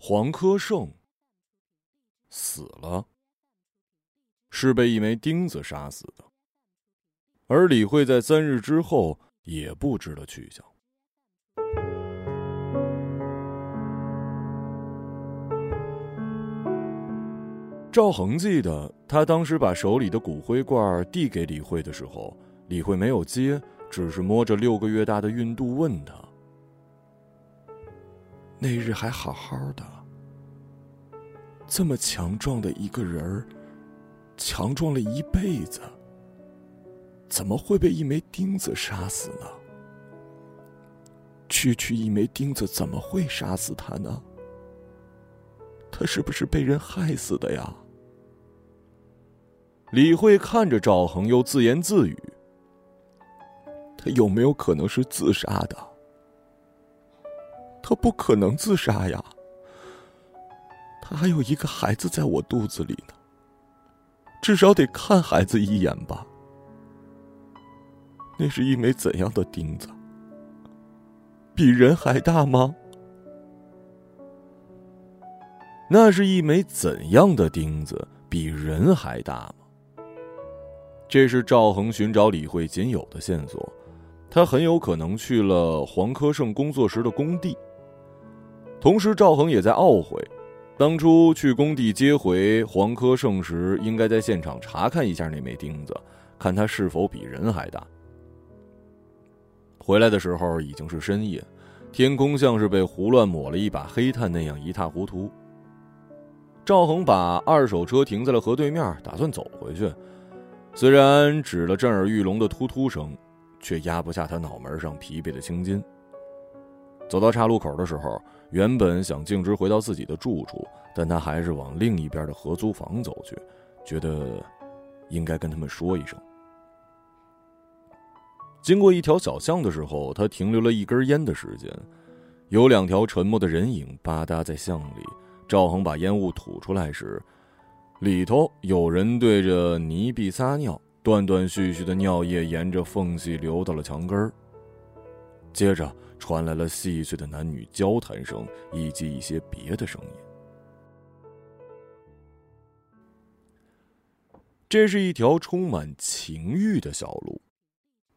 黄科胜死了，是被一枚钉子杀死的。而李慧在三日之后也不知了去向。赵恒记得，他当时把手里的骨灰罐递给李慧的时候，李慧没有接，只是摸着六个月大的孕肚问他：“那日还好好的，这么强壮的一个人儿，强壮了一辈子，怎么会被一枚钉子杀死呢？区区一枚钉子怎么会杀死他呢？他是不是被人害死的呀？”李慧看着赵恒，又自言自语：“他有没有可能是自杀的？他不可能自杀呀！他还有一个孩子在我肚子里呢，至少得看孩子一眼吧。那是一枚怎样的钉子？比人还大吗？那是一枚怎样的钉子？比人还大吗？”这是赵恒寻找李慧仅有的线索，他很有可能去了黄科胜工作时的工地。同时，赵恒也在懊悔，当初去工地接回黄科胜时，应该在现场查看一下那枚钉子，看他是否比人还大。回来的时候已经是深夜，天空像是被胡乱抹了一把黑炭那样一塌糊涂。赵恒把二手车停在了河对面，打算走回去。虽然止了震耳欲聋的突突声，却压不下他脑门上疲惫的青筋。走到岔路口的时候，原本想径直回到自己的住处，但他还是往另一边的合租房走去，觉得应该跟他们说一声。经过一条小巷的时候，他停留了一根烟的时间，有两条沉默的人影吧嗒在巷里。赵恒把烟雾吐出来时。里头有人对着泥壁撒尿，断断续续的尿液沿着缝隙流到了墙根儿。接着传来了细碎的男女交谈声，以及一些别的声音。这是一条充满情欲的小路，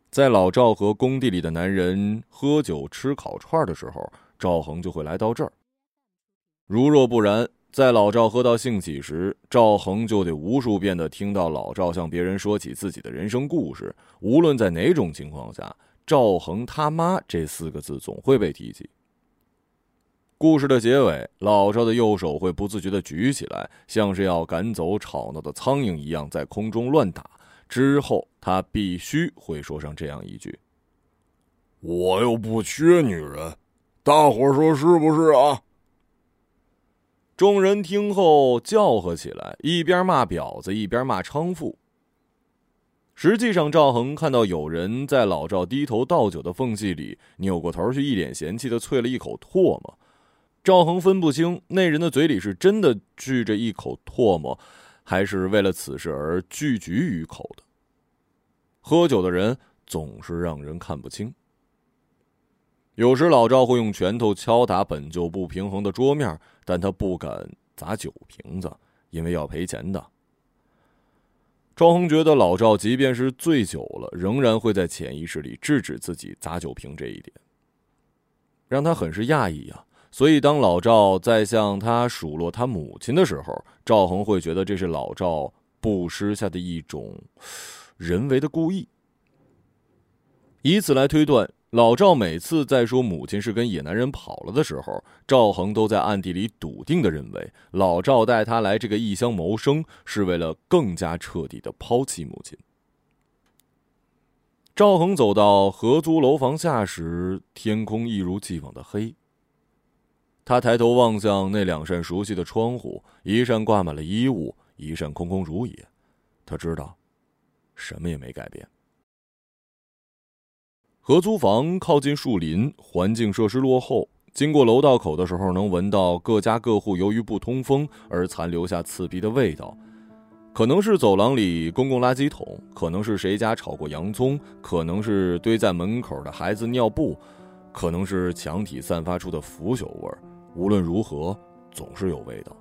在老赵和工地里的男人喝酒吃烤串的时候，赵恒就会来到这儿。如若不然。在老赵喝到兴起时，赵恒就得无数遍的听到老赵向别人说起自己的人生故事。无论在哪种情况下，“赵恒他妈”这四个字总会被提起。故事的结尾，老赵的右手会不自觉的举起来，像是要赶走吵闹的苍蝇一样，在空中乱打。之后，他必须会说上这样一句：“我又不缺女人，大伙说是不是啊？”众人听后叫喝起来，一边骂婊子，一边骂娼妇。实际上，赵恒看到有人在老赵低头倒酒的缝隙里扭过头去，一脸嫌弃的啐了一口唾沫。赵恒分不清那人的嘴里是真的聚着一口唾沫，还是为了此事而聚举于口的。喝酒的人总是让人看不清。有时老赵会用拳头敲打本就不平衡的桌面，但他不敢砸酒瓶子，因为要赔钱的。赵恒觉得老赵即便是醉酒了，仍然会在潜意识里制止自己砸酒瓶这一点，让他很是讶异啊。所以当老赵在向他数落他母亲的时候，赵恒会觉得这是老赵布施下的一种人为的故意，以此来推断。老赵每次在说母亲是跟野男人跑了的时候，赵恒都在暗地里笃定的认为，老赵带他来这个异乡谋生，是为了更加彻底的抛弃母亲。赵恒走到合租楼房下时，天空一如既往的黑。他抬头望向那两扇熟悉的窗户，一扇挂满了衣物，一扇空空如也。他知道，什么也没改变。合租房靠近树林，环境设施落后。经过楼道口的时候，能闻到各家各户由于不通风而残留下刺鼻的味道，可能是走廊里公共垃圾桶，可能是谁家炒过洋葱，可能是堆在门口的孩子尿布，可能是墙体散发出的腐朽味儿无论如何，总是有味道。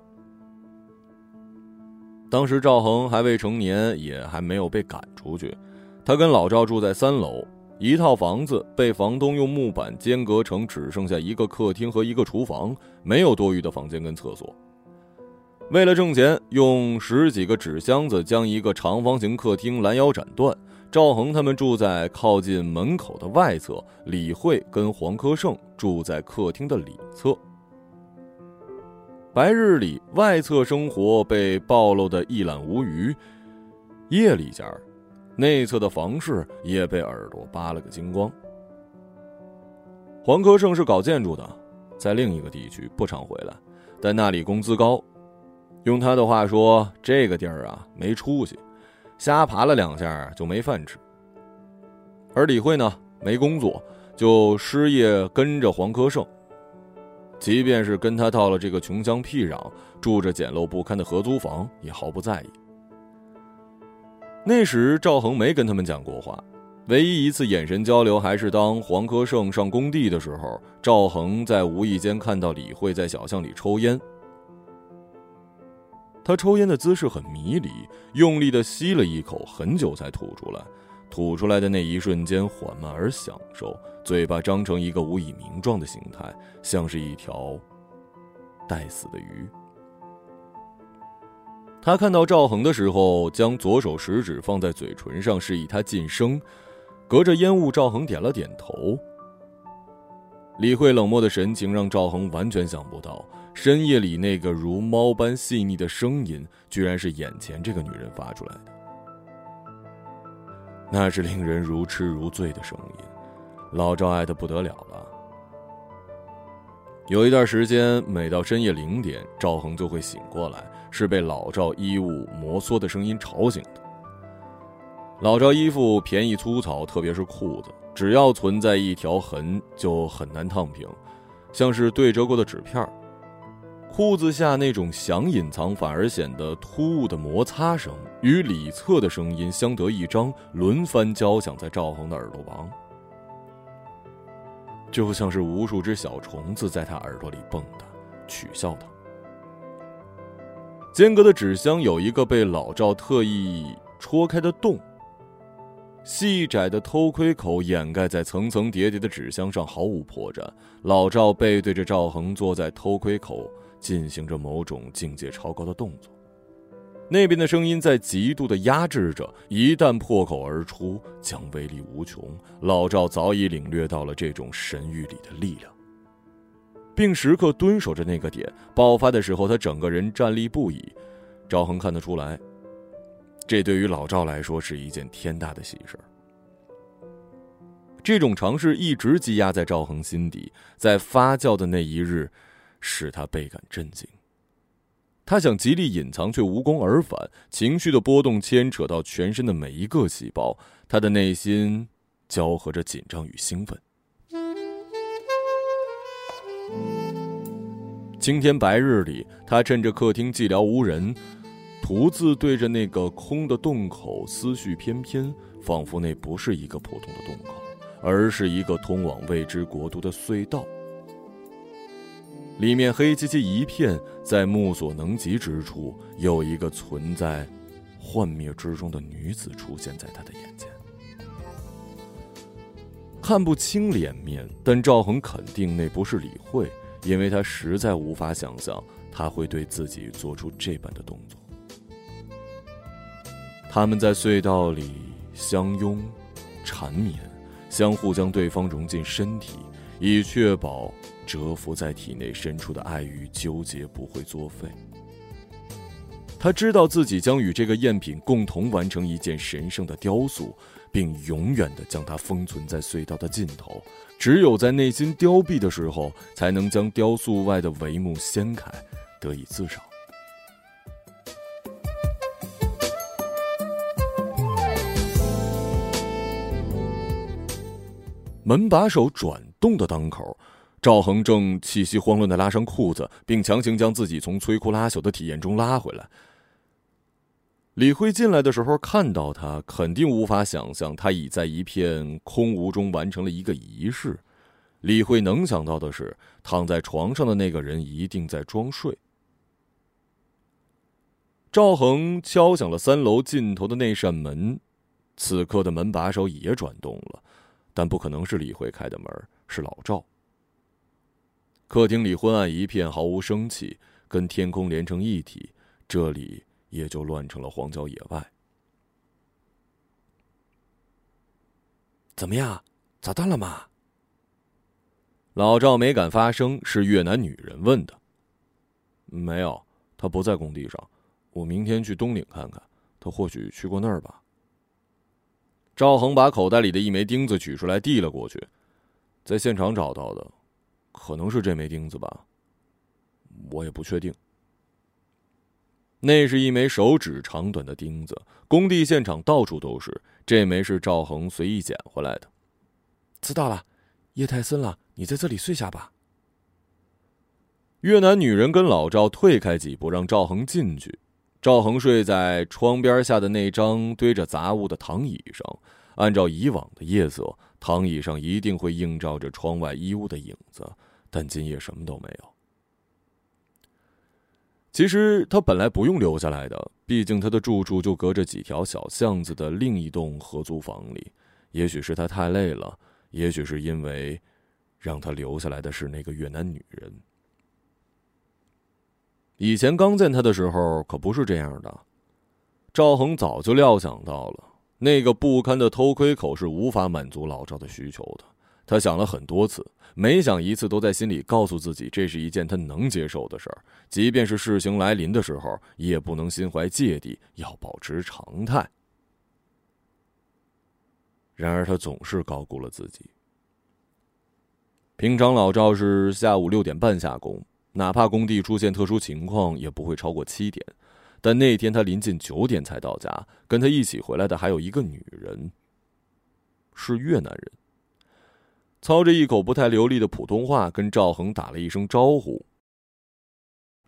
当时赵恒还未成年，也还没有被赶出去，他跟老赵住在三楼一套房子，被房东用木板间隔成只剩下一个客厅和一个厨房，没有多余的房间跟厕所。为了挣钱，用十几个纸箱子将一个长方形客厅拦腰斩断。赵恒他们住在靠近门口的外侧，李慧跟黄科胜住在客厅的里侧。白日里，外侧生活被暴露的一览无余；夜里间，内侧的房事也被耳朵扒了个精光。黄科胜是搞建筑的，在另一个地区不常回来，但那里工资高。用他的话说，这个地儿啊没出息，瞎爬了两下就没饭吃。而李慧呢，没工作，就失业跟着黄科胜。即便是跟他到了这个穷乡僻壤，住着简陋不堪的合租房，也毫不在意。那时赵恒没跟他们讲过话，唯一一次眼神交流，还是当黄科胜上工地的时候，赵恒在无意间看到李慧在小巷里抽烟。他抽烟的姿势很迷离，用力的吸了一口，很久才吐出来。吐出来的那一瞬间缓慢而享受，嘴巴张成一个无以名状的形态，像是一条待死的鱼。他看到赵恒的时候，将左手食指放在嘴唇上，示意他噤声。隔着烟雾，赵恒点了点头。李慧冷漠的神情让赵恒完全想不到，深夜里那个如猫般细腻的声音，居然是眼前这个女人发出来的。那是令人如痴如醉的声音，老赵爱的不得了了。有一段时间，每到深夜零点，赵恒就会醒过来，是被老赵衣物摩挲的声音吵醒的。老赵衣服便宜粗糙，特别是裤子，只要存在一条痕就很难烫平，像是对折过的纸片裤子下那种想隐藏反而显得突兀的摩擦声，与里侧的声音相得益彰，轮番交响在赵恒的耳朵旁，就像是无数只小虫子在他耳朵里蹦跶，取笑他。间隔的纸箱有一个被老赵特意戳开的洞，细窄的偷窥口掩盖在层层叠叠的纸箱上，毫无破绽。老赵背对着赵恒，坐在偷窥口。进行着某种境界超高的动作，那边的声音在极度的压制着，一旦破口而出，将威力无穷。老赵早已领略到了这种神域里的力量，并时刻蹲守着那个点。爆发的时候，他整个人站立不已。赵恒看得出来，这对于老赵来说是一件天大的喜事。这种尝试一直积压在赵恒心底，在发酵的那一日。使他倍感震惊。他想极力隐藏，却无功而返。情绪的波动牵扯到全身的每一个细胞，他的内心交合着紧张与兴奋。今天白日里，他趁着客厅寂寥无人，独自对着那个空的洞口思绪翩翩，仿佛那不是一个普通的洞口，而是一个通往未知国度的隧道。里面黑漆漆一片，在目所能及之处，有一个存在幻灭之中的女子出现在他的眼前。看不清脸面，但赵恒肯定那不是李慧，因为他实在无法想象他会对自己做出这般的动作。他们在隧道里相拥、缠绵，相互将对方融进身体，以确保。蛰伏在体内深处的爱与纠结不会作废。他知道自己将与这个赝品共同完成一件神圣的雕塑，并永远的将它封存在隧道的尽头。只有在内心凋敝的时候，才能将雕塑外的帷幕掀开，得以自赏。门把手转动的当口。赵恒正气息慌乱的拉上裤子，并强行将自己从摧枯拉朽的体验中拉回来。李慧进来的时候看到他，肯定无法想象他已在一片空无中完成了一个仪式。李慧能想到的是，躺在床上的那个人一定在装睡。赵恒敲响了三楼尽头的那扇门，此刻的门把手也转动了，但不可能是李慧开的门，是老赵。客厅里昏暗一片，毫无生气，跟天空连成一体，这里也就乱成了荒郊野外。怎么样，砸断了吗？老赵没敢发声，是越南女人问的。没有，他不在工地上。我明天去东岭看看，他或许去过那儿吧。赵恒把口袋里的一枚钉子取出来，递了过去，在现场找到的，可能是这枚钉子吧，我也不确定。那是一枚手指长短的钉子，工地现场到处都是，这枚是赵恒随意捡回来的。知道了，夜太深了，你在这里睡下吧。越南女人跟老赵退开几步，让赵恒进去。赵恒睡在窗边下的那张堆着杂物的躺椅上，按照以往的夜色，躺椅上一定会映照着窗外衣物的影子，但今夜什么都没有。其实他本来不用留下来的，毕竟他的住处就隔着几条小巷子的另一栋合租房里。也许是他太累了，也许是因为让他留下来的是那个越南女人。以前刚见他的时候可不是这样的，赵恒早就料想到了那个不堪的偷窥口是无法满足老赵的需求的。他想了很多次，每想一次都在心里告诉自己，这是一件他能接受的事儿，即便是事情来临的时候，也不能心怀芥蒂，要保持常态。然而他总是高估了自己。平常老赵是下午六点半下工。哪怕工地出现特殊情况，也不会超过七点。但那天他临近九点才到家，跟他一起回来的还有一个女人，是越南人。操着一口不太流利的普通话，跟赵恒打了一声招呼。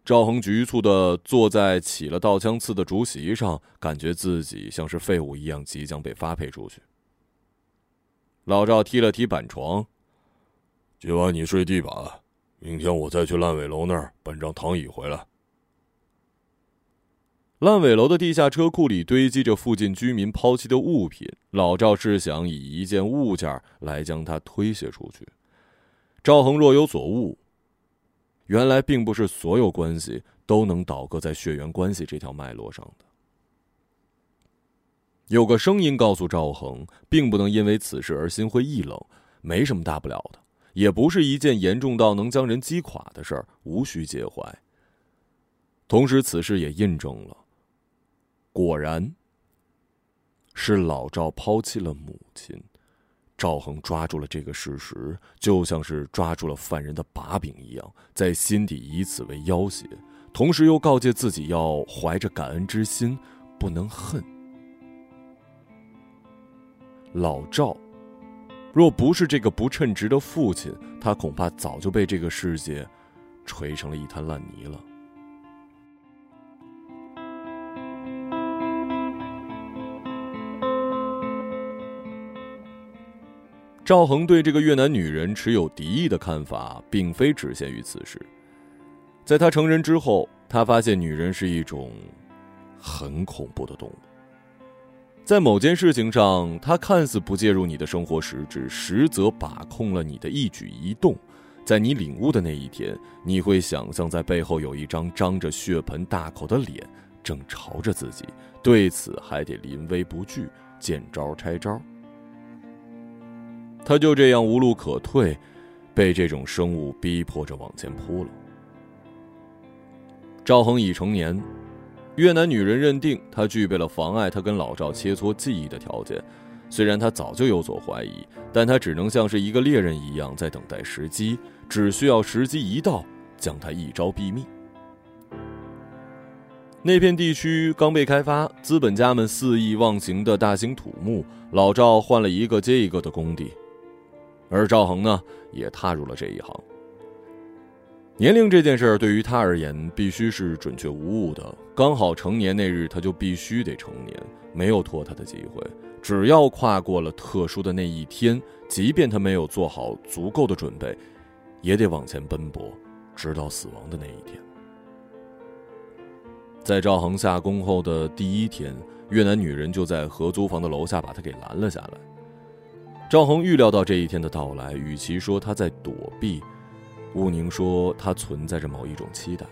赵恒局促的坐在起了倒枪刺的竹席上，感觉自己像是废物一样，即将被发配出去。老赵踢了踢板床，今晚你睡地板。明天我再去烂尾楼那儿搬张躺椅回来。烂尾楼的地下车库里堆积着附近居民抛弃的物品，老赵是想以一件物件来将它推卸出去。赵恒若有所悟，原来并不是所有关系都能倒戈在血缘关系这条脉络上的。有个声音告诉赵恒，并不能因为此事而心灰意冷，没什么大不了的。也不是一件严重到能将人击垮的事儿，无需介怀。同时，此事也印证了，果然，是老赵抛弃了母亲。赵恒抓住了这个事实，就像是抓住了犯人的把柄一样，在心底以此为要挟，同时又告诫自己要怀着感恩之心，不能恨老赵。若不是这个不称职的父亲，他恐怕早就被这个世界锤成了一滩烂泥了。赵恒对这个越南女人持有敌意的看法，并非只限于此事。在他成人之后，他发现女人是一种很恐怖的动物。在某件事情上，他看似不介入你的生活实质，实则把控了你的一举一动。在你领悟的那一天，你会想象在背后有一张张着血盆大口的脸，正朝着自己。对此还得临危不惧，见招拆招。他就这样无路可退，被这种生物逼迫着往前扑了。赵恒已成年。越南女人认定他具备了妨碍他跟老赵切磋技艺的条件，虽然他早就有所怀疑，但他只能像是一个猎人一样在等待时机，只需要时机一到，将他一招毙命。那片地区刚被开发，资本家们肆意妄行的大兴土木，老赵换了一个接一个的工地，而赵恒呢，也踏入了这一行。年龄这件事儿对于他而言必须是准确无误的，刚好成年那日他就必须得成年，没有拖他的机会。只要跨过了特殊的那一天，即便他没有做好足够的准备，也得往前奔波，直到死亡的那一天。在赵恒下工后的第一天，越南女人就在合租房的楼下把他给拦了下来。赵恒预料到这一天的到来，与其说他在躲避，毋宁说他存在着某一种期待。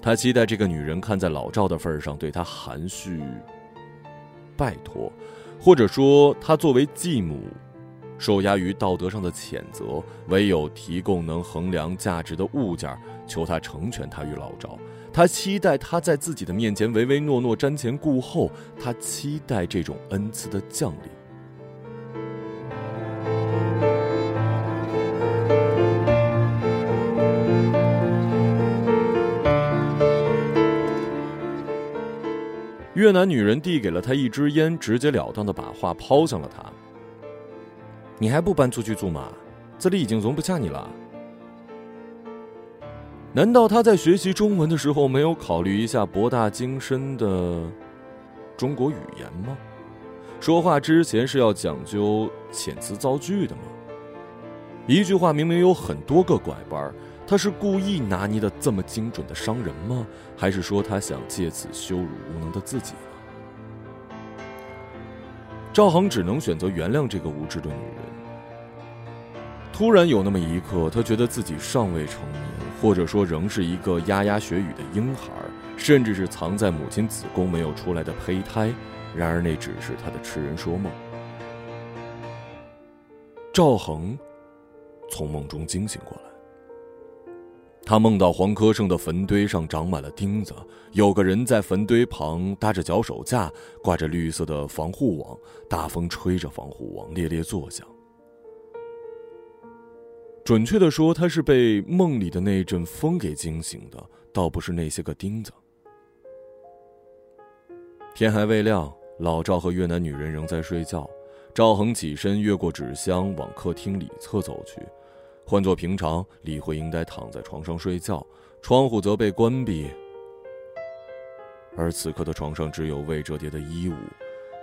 他期待这个女人看在老赵的份上，对他含蓄。拜托，或者说他作为继母，受压于道德上的谴责，唯有提供能衡量价值的物件，求他成全他与老赵。他期待他在自己的面前唯唯诺诺、瞻前顾后，他期待这种恩赐的降临。越南女人递给了他一支烟，直截了当的把话抛向了他。你还不搬出去住吗？这里已经容不下你了。难道他在学习中文的时候没有考虑一下博大精深的中国语言吗？说话之前是要讲究遣词造句的吗？一句话明明有很多个拐弯儿。他是故意拿捏的这么精准的伤人吗？还是说他想借此羞辱无能的自己呢？赵恒只能选择原谅这个无知的女人。突然有那么一刻，他觉得自己尚未成年，或者说仍是一个牙牙学语的婴孩，甚至是藏在母亲子宫没有出来的胚胎。然而那只是他的痴人说梦。赵恒从梦中惊醒过来。他梦到黄科胜的坟堆上长满了钉子，有个人在坟堆旁搭着脚手架，挂着绿色的防护网，大风吹着防护网猎猎作响。准确的说，他是被梦里的那阵风给惊醒的，倒不是那些个钉子。天还未亮，老赵和越南女人仍在睡觉。赵恒起身，越过纸箱，往客厅里侧走去。换做平常，李慧应该躺在床上睡觉，窗户则被关闭。而此刻的床上只有未折叠的衣物，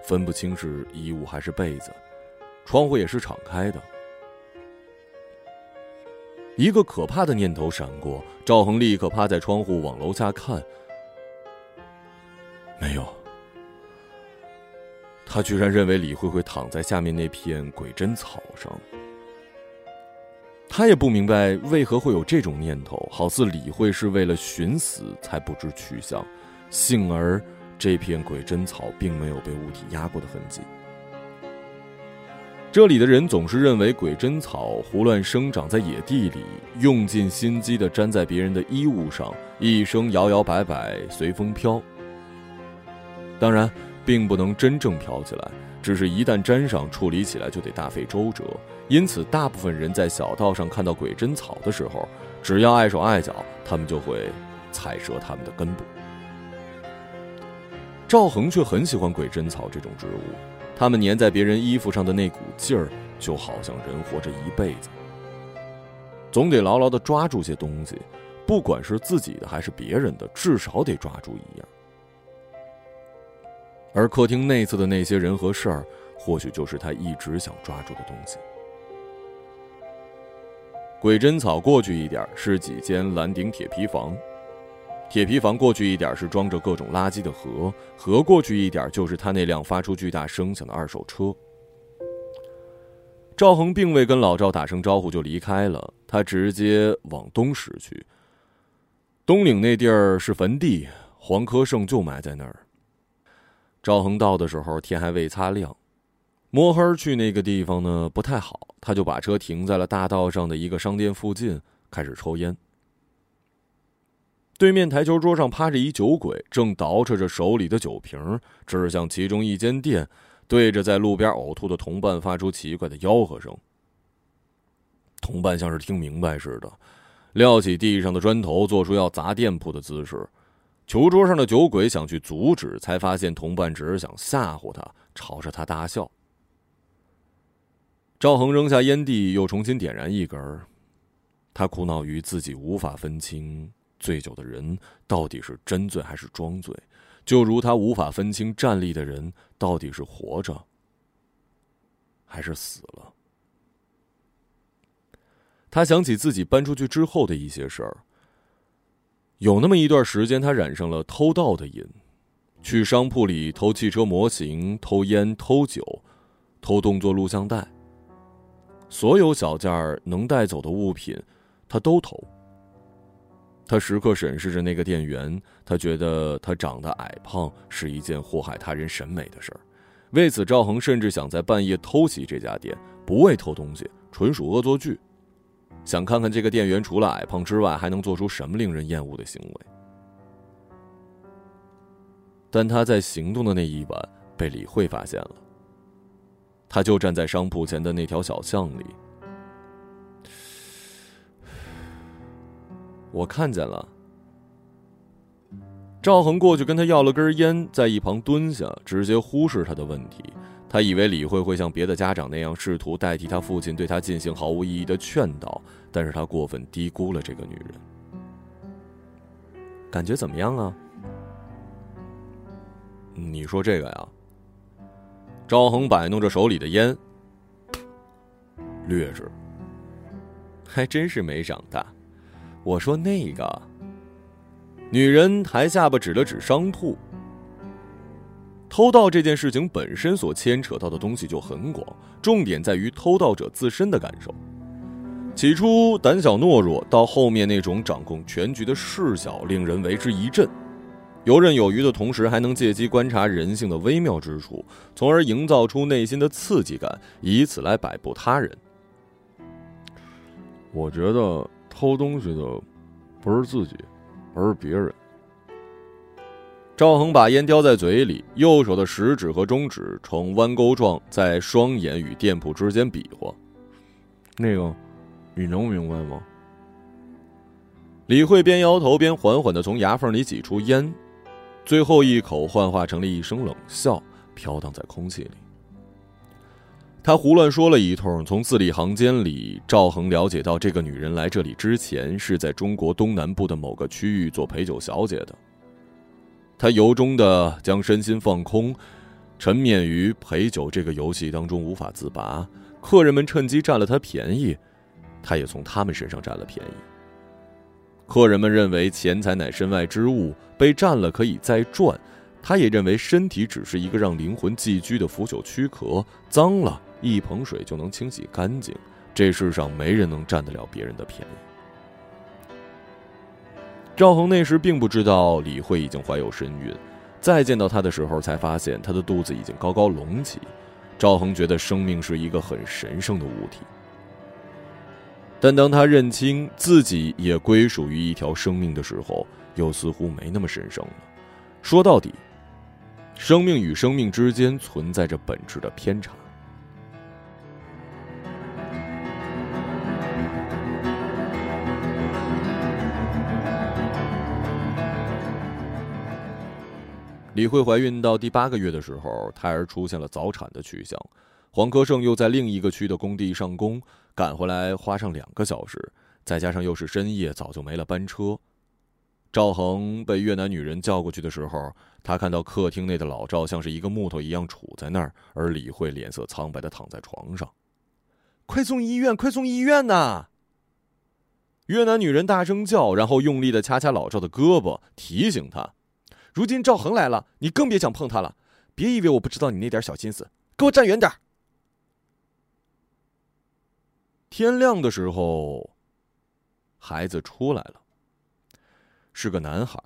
分不清是衣物还是被子。窗户也是敞开的。一个可怕的念头闪过，赵恒立刻趴在窗户往楼下看，没有。他居然认为李慧会躺在下面那片鬼针草上。他也不明白为何会有这种念头，好似李慧是为了寻死才不知去向，幸而这片鬼针草并没有被物体压过的痕迹。这里的人总是认为鬼针草胡乱生长在野地里，用尽心机的粘在别人的衣物上，一生摇摇摆摆随风飘。当然，并不能真正飘起来。只是一旦粘上，处理起来就得大费周折，因此大部分人在小道上看到鬼针草的时候，只要碍手碍脚，他们就会踩折它们的根部。赵恒却很喜欢鬼针草这种植物，它们粘在别人衣服上的那股劲儿，就好像人活着一辈子，总得牢牢的抓住些东西，不管是自己的还是别人的，至少得抓住一样。而客厅内侧的那些人和事儿，或许就是他一直想抓住的东西。鬼针草过去一点是几间蓝顶铁皮房，铁皮房过去一点是装着各种垃圾的河，河过去一点就是他那辆发出巨大声响的二手车。赵恒并未跟老赵打声招呼就离开了，他直接往东驶去。东岭那地儿是坟地，黄科胜就埋在那儿。赵恒到的时候，天还未擦亮，摸黑去那个地方呢不太好，他就把车停在了大道上的一个商店附近，开始抽烟。对面台球桌上趴着一酒鬼，正倒饬着手里的酒瓶，指向其中一间店，对着在路边呕吐的同伴发出奇怪的吆喝声。同伴像是听明白似的，撂起地上的砖头，做出要砸店铺的姿势。球桌上的酒鬼想去阻止，才发现同伴只是想吓唬他，朝着他大笑。赵恒扔下烟蒂，又重新点燃一根他苦恼于自己无法分清醉酒的人到底是真醉还是装醉，就如他无法分清站立的人到底是活着还是死了。他想起自己搬出去之后的一些事儿。有那么一段时间，他染上了偷盗的瘾，去商铺里偷汽车模型、偷烟、偷酒、偷动作录像带。所有小件儿能带走的物品，他都偷。他时刻审视着那个店员，他觉得他长得矮胖是一件祸害他人审美的事儿。为此，赵恒甚至想在半夜偷袭这家店，不为偷东西，纯属恶作剧。想看看这个店员除了矮胖之外，还能做出什么令人厌恶的行为。但他在行动的那一晚被李慧发现了。他就站在商铺前的那条小巷里，我看见了。赵恒过去跟他要了根烟，在一旁蹲下，直接忽视他的问题。他以为李慧会像别的家长那样试图代替他父亲对他进行毫无意义的劝导，但是他过分低估了这个女人。感觉怎么样啊？你说这个呀？赵恒摆弄着手里的烟，劣质，还真是没长大。我说那个，女人抬下巴指了指商铺。偷盗这件事情本身所牵扯到的东西就很广，重点在于偷盗者自身的感受。起初胆小懦弱，到后面那种掌控全局的视角，令人为之一振。游刃有余的同时，还能借机观察人性的微妙之处，从而营造出内心的刺激感，以此来摆布他人。我觉得偷东西的不是自己，而是别人。赵恒把烟叼在嘴里，右手的食指和中指呈弯钩状在双眼与店铺之间比划。那个，你能明白吗？李慧边摇头边缓缓的从牙缝里挤出烟，最后一口幻化成了一声冷笑，飘荡在空气里。他胡乱说了一通，从字里行间里，赵恒了解到，这个女人来这里之前是在中国东南部的某个区域做陪酒小姐的。他由衷的将身心放空，沉湎于陪酒这个游戏当中无法自拔。客人们趁机占了他便宜，他也从他们身上占了便宜。客人们认为钱财乃身外之物，被占了可以再赚。他也认为身体只是一个让灵魂寄居的腐朽躯壳，脏了一盆水就能清洗干净。这世上没人能占得了别人的便宜。赵恒那时并不知道李慧已经怀有身孕，再见到她的时候，才发现她的肚子已经高高隆起。赵恒觉得生命是一个很神圣的物体，但当他认清自己也归属于一条生命的时候，又似乎没那么神圣了。说到底，生命与生命之间存在着本质的偏差。李慧怀孕到第八个月的时候，胎儿出现了早产的趋向。黄科胜又在另一个区的工地上工，赶回来花上两个小时，再加上又是深夜，早就没了班车。赵恒被越南女人叫过去的时候，他看到客厅内的老赵像是一个木头一样杵在那儿，而李慧脸色苍白的躺在床上。快送医院！快送医院呐！越南女人大声叫，然后用力的掐掐老赵的胳膊，提醒他。如今赵恒来了，你更别想碰他了。别以为我不知道你那点小心思，给我站远点天亮的时候，孩子出来了，是个男孩。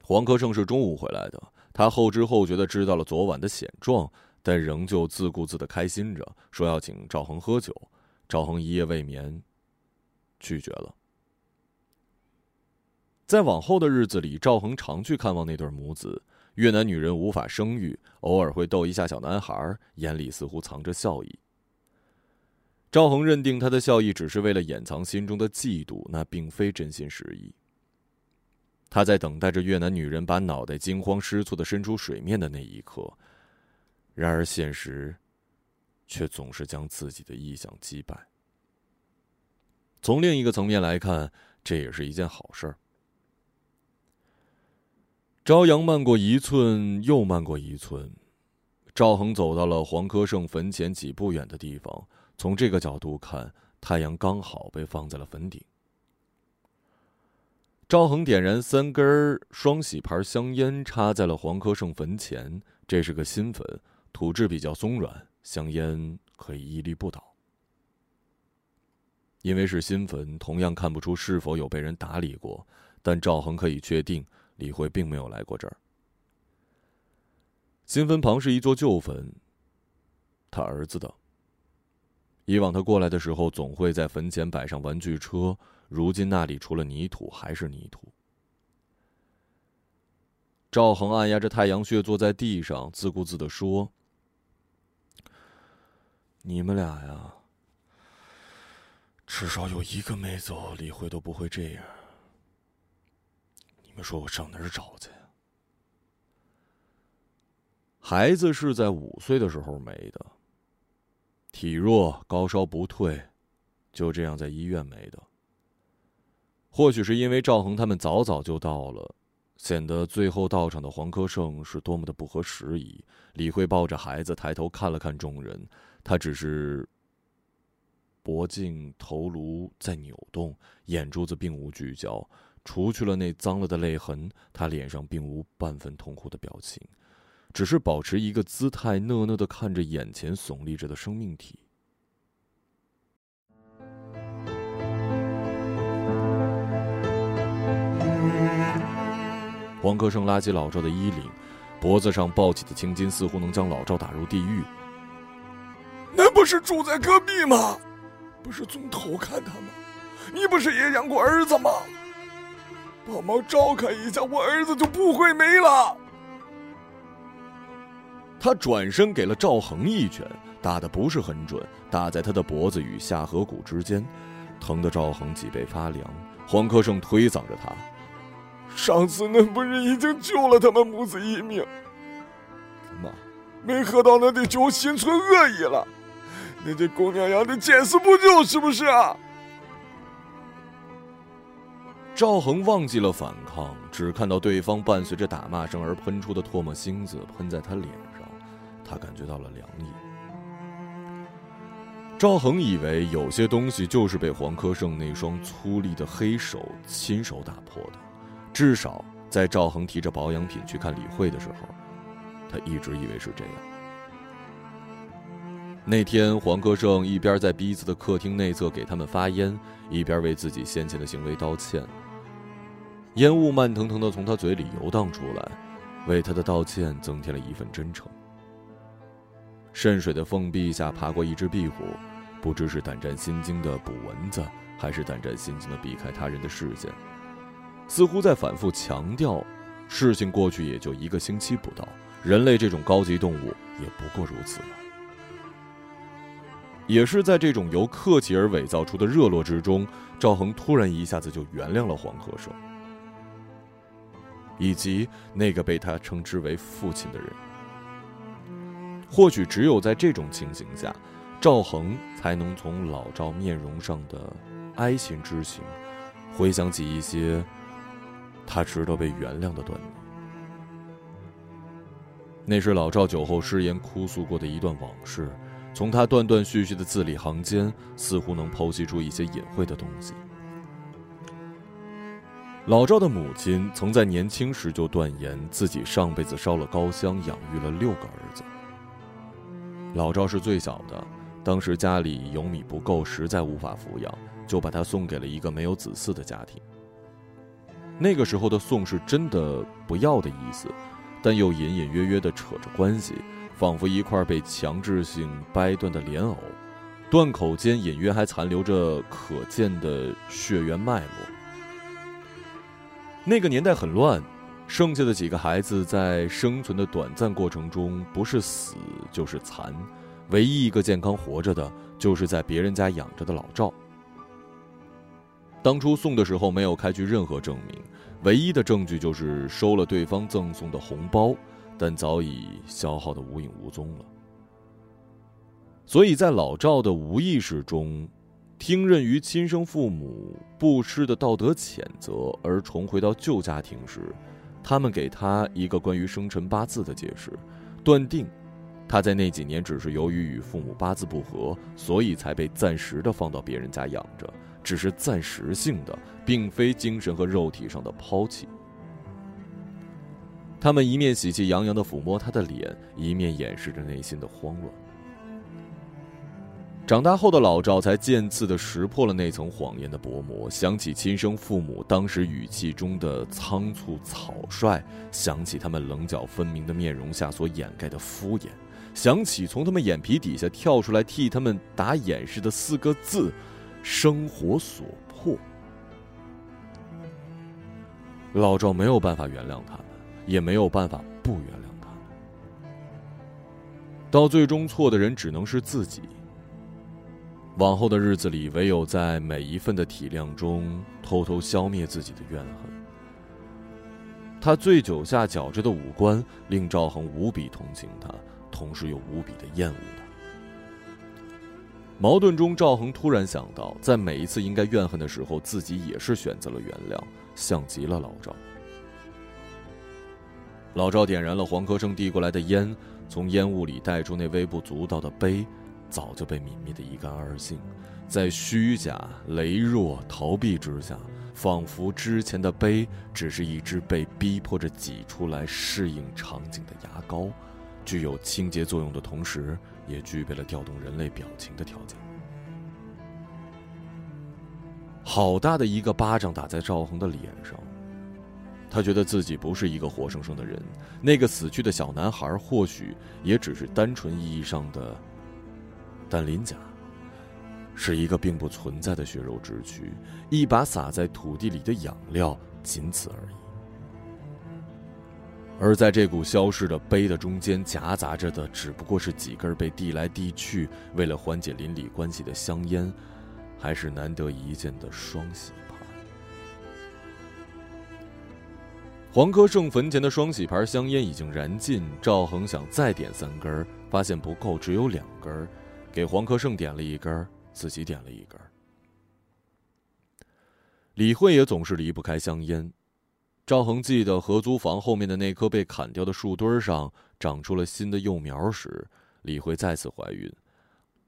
黄科胜是中午回来的，他后知后觉的知道了昨晚的险状，但仍旧自顾自的开心着，说要请赵恒喝酒。赵恒一夜未眠，拒绝了。在往后的日子里，赵恒常去看望那对母子。越南女人无法生育，偶尔会逗一下小男孩，眼里似乎藏着笑意。赵恒认定他的笑意只是为了掩藏心中的嫉妒，那并非真心实意。他在等待着越南女人把脑袋惊慌失措的伸出水面的那一刻，然而现实，却总是将自己的意想击败。从另一个层面来看，这也是一件好事儿。朝阳漫过一寸，又漫过一寸。赵恒走到了黄科胜坟前几步远的地方，从这个角度看，太阳刚好被放在了坟顶。赵恒点燃三根双喜牌香烟，插在了黄科胜坟前。这是个新坟，土质比较松软，香烟可以屹立不倒。因为是新坟，同样看不出是否有被人打理过，但赵恒可以确定李慧并没有来过这儿。新坟旁是一座旧坟，他儿子的。以往他过来的时候，总会在坟前摆上玩具车，如今那里除了泥土还是泥土。赵恒按压着太阳穴，坐在地上，自顾自的说：“你们俩呀。”至少有一个没走，李慧都不会这样。你们说我上哪儿找去？孩子是在五岁的时候没的，体弱，高烧不退，就这样在医院没的。或许是因为赵恒他们早早就到了，显得最后到场的黄科胜是多么的不合时宜。李慧抱着孩子，抬头看了看众人，他只是。脖颈、头颅在扭动，眼珠子并无聚焦。除去了那脏了的泪痕，他脸上并无半分痛苦的表情，只是保持一个姿态，讷讷的看着眼前耸立着的生命体。黄科生拉起老赵的衣领，脖子上抱起的青筋似乎能将老赵打入地狱。那不是住在隔壁吗？不是总偷看他吗？你不是也养过儿子吗？帮忙照看一下，我儿子就不会没了。他转身给了赵恒一拳，打的不是很准，打在他的脖子与下颌骨之间，疼得赵恒脊背发凉。黄科胜推搡着他：“上次恁不是已经救了他们母子一命？怎么没喝到那的酒，心存恶意了？”那这姑娘养的见死不救，是不是啊？赵恒忘记了反抗，只看到对方伴随着打骂声而喷出的唾沫星子喷在他脸，他感觉到了凉意。赵恒以为有些东西就是被黄科胜那双粗粝的黑手亲手打破的，至少在赵恒提着保养品去看李慧的时候，他一直以为是这样。那天，黄科胜一边在逼子的客厅内侧给他们发烟，一边为自己先前的行为道歉。烟雾慢腾腾的从他嘴里游荡出来，为他的道歉增添了一份真诚。渗水的缝壁下爬过一只壁虎，不知是胆战心惊的捕蚊子，还是胆战心惊的避开他人的视线，似乎在反复强调：事情过去也就一个星期不到，人类这种高级动物也不过如此。也是在这种由客气而伪造出的热络之中，赵恒突然一下子就原谅了黄河生，以及那个被他称之为父亲的人。或许只有在这种情形下，赵恒才能从老赵面容上的哀心之情，回想起一些他值得被原谅的段落。那是老赵酒后失言哭诉过的一段往事。从他断断续续的字里行间，似乎能剖析出一些隐晦的东西。老赵的母亲曾在年轻时就断言自己上辈子烧了高香，养育了六个儿子。老赵是最小的，当时家里有米不够，实在无法抚养，就把他送给了一个没有子嗣的家庭。那个时候的送是真的不要的意思，但又隐隐约约的扯着关系。仿佛一块被强制性掰断的莲藕，断口间隐约还残留着可见的血缘脉络。那个年代很乱，剩下的几个孩子在生存的短暂过程中，不是死就是残，唯一一个健康活着的，就是在别人家养着的老赵。当初送的时候没有开具任何证明，唯一的证据就是收了对方赠送的红包。但早已消耗的无影无踪了，所以在老赵的无意识中，听任于亲生父母不施的道德谴责而重回到旧家庭时，他们给他一个关于生辰八字的解释，断定他在那几年只是由于与父母八字不合，所以才被暂时的放到别人家养着，只是暂时性的，并非精神和肉体上的抛弃。他们一面喜气洋洋的抚摸他的脸，一面掩饰着内心的慌乱。长大后的老赵才渐次的识破了那层谎言的薄膜，想起亲生父母当时语气中的仓促草率，想起他们棱角分明的面容下所掩盖的敷衍，想起从他们眼皮底下跳出来替他们打掩饰的四个字：生活所迫。老赵没有办法原谅他们，也没有办法不原谅他们。到最终，错的人只能是自己。往后的日子里，唯有在每一份的体谅中偷偷消灭自己的怨恨。他醉酒下绞着的五官令赵恒无比同情他，同时又无比的厌恶他。矛盾中，赵恒突然想到，在每一次应该怨恨的时候，自己也是选择了原谅，像极了老赵。老赵点燃了黄科生递过来的烟，从烟雾里带出那微不足道的悲。早就被泯灭的一干二净，在虚假、羸弱、逃避之下，仿佛之前的悲只是一支被逼迫着挤出来适应场景的牙膏，具有清洁作用的同时，也具备了调动人类表情的条件。好大的一个巴掌打在赵恒的脸上，他觉得自己不是一个活生生的人，那个死去的小男孩或许也只是单纯意义上的。但鳞甲是一个并不存在的血肉之躯，一把撒在土地里的养料，仅此而已。而在这股消逝的悲的中间，夹杂着的只不过是几根被递来递去，为了缓解邻里关系的香烟，还是难得一见的双喜牌。黄科胜坟前的双喜牌香烟已经燃尽，赵恒想再点三根，发现不够，只有两根。给黄科胜点了一根，自己点了一根。李慧也总是离不开香烟。赵恒记得合租房后面的那棵被砍掉的树墩上长出了新的幼苗时，李慧再次怀孕。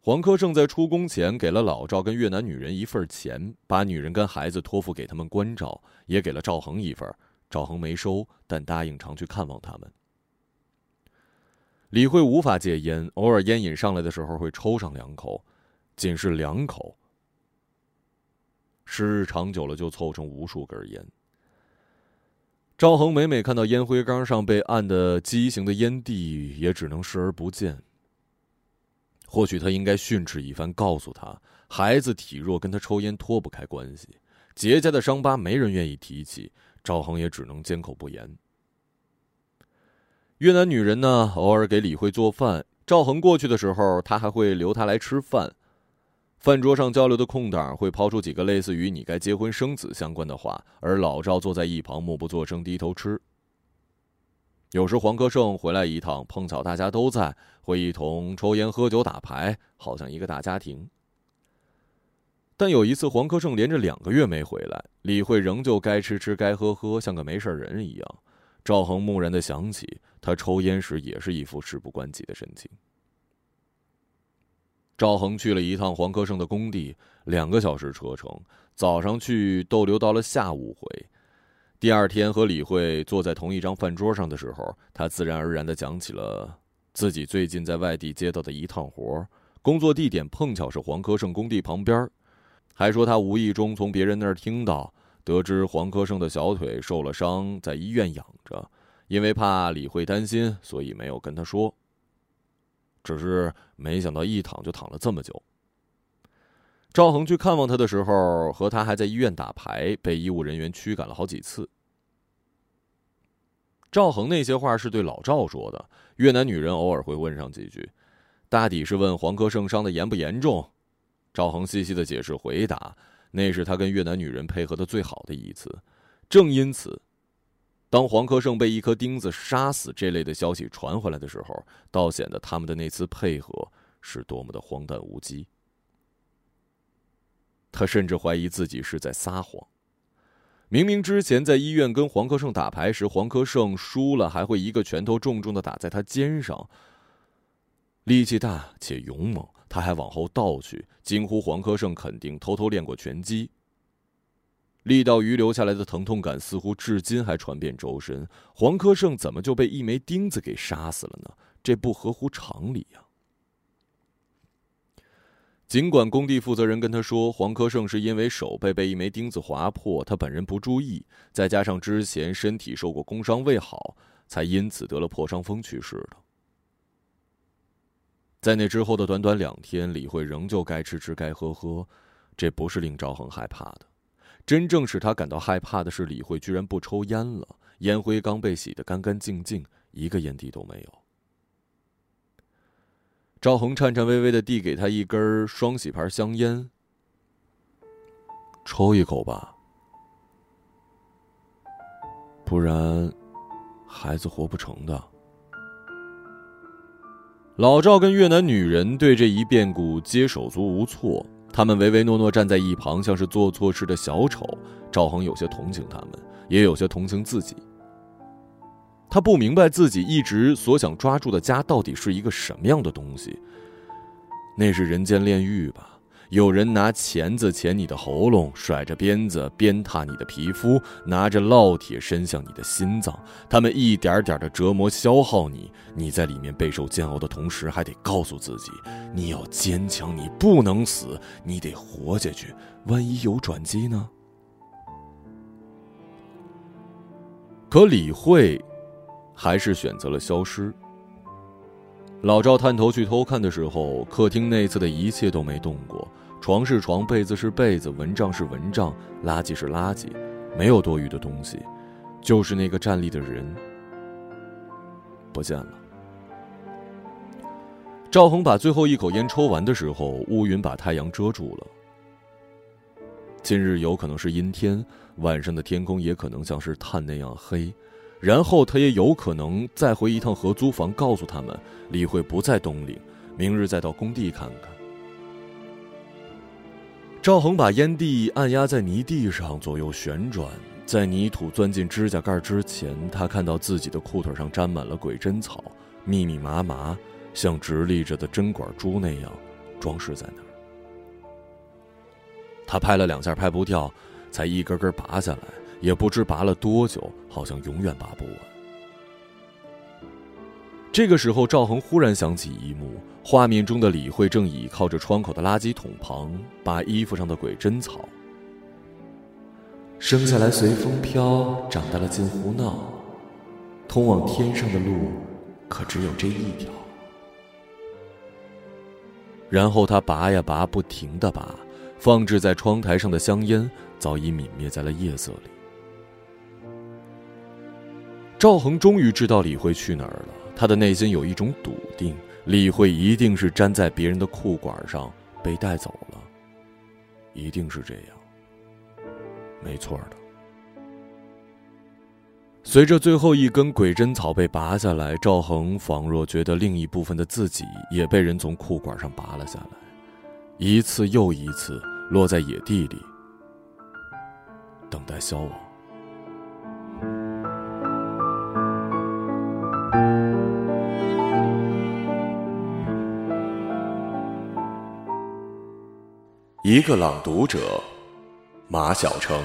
黄科胜在出宫前给了老赵跟越南女人一份钱，把女人跟孩子托付给他们关照，也给了赵恒一份。赵恒没收，但答应常去看望他们。李慧无法戒烟，偶尔烟瘾上来的时候会抽上两口，仅是两口。时日长久了，就凑成无数根烟。赵恒每每看到烟灰缸上被按的畸形的烟蒂，也只能视而不见。或许他应该训斥一番，告诉他，孩子体弱跟他抽烟脱不开关系，结痂的伤疤没人愿意提起。赵恒也只能缄口不言。越南女人呢，偶尔给李慧做饭。赵恒过去的时候，她还会留她来吃饭。饭桌上交流的空档，会抛出几个类似于“你该结婚生子”相关的话，而老赵坐在一旁默不作声，低头吃。有时黄科胜回来一趟，碰巧大家都在，会一同抽烟、喝酒、打牌，好像一个大家庭。但有一次，黄科胜连着两个月没回来，李慧仍旧该吃吃、该喝喝，像个没事人一样。赵恒木然的想起。他抽烟时也是一副事不关己的神情。赵恒去了一趟黄科胜的工地，两个小时车程，早上去逗留到了下午回。第二天和李慧坐在同一张饭桌上的时候，他自然而然的讲起了自己最近在外地接到的一趟活，工作地点碰巧是黄科胜工地旁边，还说他无意中从别人那儿听到，得知黄科胜的小腿受了伤，在医院养着。因为怕李慧担心，所以没有跟他说。只是没想到一躺就躺了这么久。赵恒去看望他的时候，和他还在医院打牌，被医务人员驱赶了好几次。赵恒那些话是对老赵说的，越南女人偶尔会问上几句，大抵是问黄科胜伤的严不严重。赵恒细细的解释回答，那是他跟越南女人配合的最好的一次，正因此。当黄科胜被一颗钉子杀死这类的消息传回来的时候，倒显得他们的那次配合是多么的荒诞无稽。他甚至怀疑自己是在撒谎。明明之前在医院跟黄科胜打牌时，黄科胜输了还会一个拳头重重的打在他肩上，力气大且勇猛，他还往后倒去，惊呼黄科胜肯定偷偷练过拳击。力道余留下来的疼痛感似乎至今还传遍周身。黄科胜怎么就被一枚钉子给杀死了呢？这不合乎常理呀！尽管工地负责人跟他说，黄科胜是因为手背被一枚钉子划破，他本人不注意，再加上之前身体受过工伤未好，才因此得了破伤风去世的。在那之后的短短两天，李慧仍旧该吃吃该喝喝，这不是令赵恒害怕的，真正使他感到害怕的是李慧居然不抽烟了，烟灰缸被洗得干干净净，一个烟蒂都没有。赵恒颤颤巍巍的递给他一根双喜牌香烟，抽一口吧，不然孩子活不成的。老赵跟越南女人对这一变故皆手足无措，他们唯唯诺诺站在一旁，像是做错事的小丑。赵恒有些同情他们，也有些同情自己。他不明白自己一直所想抓住的家到底是一个什么样的东西。那是人间炼狱吧？有人拿钳子钳你的喉咙，甩着鞭子鞭挞你的皮肤，拿着烙铁伸向你的心脏。他们一点点的折磨消耗你，你在里面备受煎熬的同时，还得告诉自己，你要坚强，你不能死，你得活下去。万一有转机呢？可李慧。还是选择了消失。老赵探头去偷看的时候，客厅内侧的一切都没动过，床是床，被子是被子，蚊帐是蚊帐，垃圾是垃圾，没有多余的东西，就是那个站立的人不见了。赵恒把最后一口烟抽完的时候，乌云把太阳遮住了。今日有可能是阴天，晚上的天空也可能像是炭那样黑。然后他也有可能再回一趟合租房，告诉他们李慧不在东岭，明日再到工地看看。赵恒把烟蒂按压在泥地上，左右旋转，在泥土钻进指甲盖之前，他看到自己的裤腿上沾满了鬼针草，密密麻麻，像直立着的针管珠那样装饰在那儿。他拍了两下，拍不掉，才一根根拔下来。也不知拔了多久，好像永远拔不完。这个时候，赵恒忽然想起一幕：画面中的李慧正倚靠着窗口的垃圾桶旁，拔衣服上的鬼针草。生下来随风飘，长大了进胡闹，通往天上的路，可只有这一条。然后他拔呀拔，不停的拔，放置在窗台上的香烟早已泯灭在了夜色里。赵恒终于知道李慧去哪儿了，他的内心有一种笃定：李慧一定是粘在别人的裤管上被带走了，一定是这样，没错的。随着最后一根鬼针草被拔下来，赵恒仿若觉得另一部分的自己也被人从裤管上拔了下来，一次又一次落在野地里，等待消亡。一个朗读者，马晓成。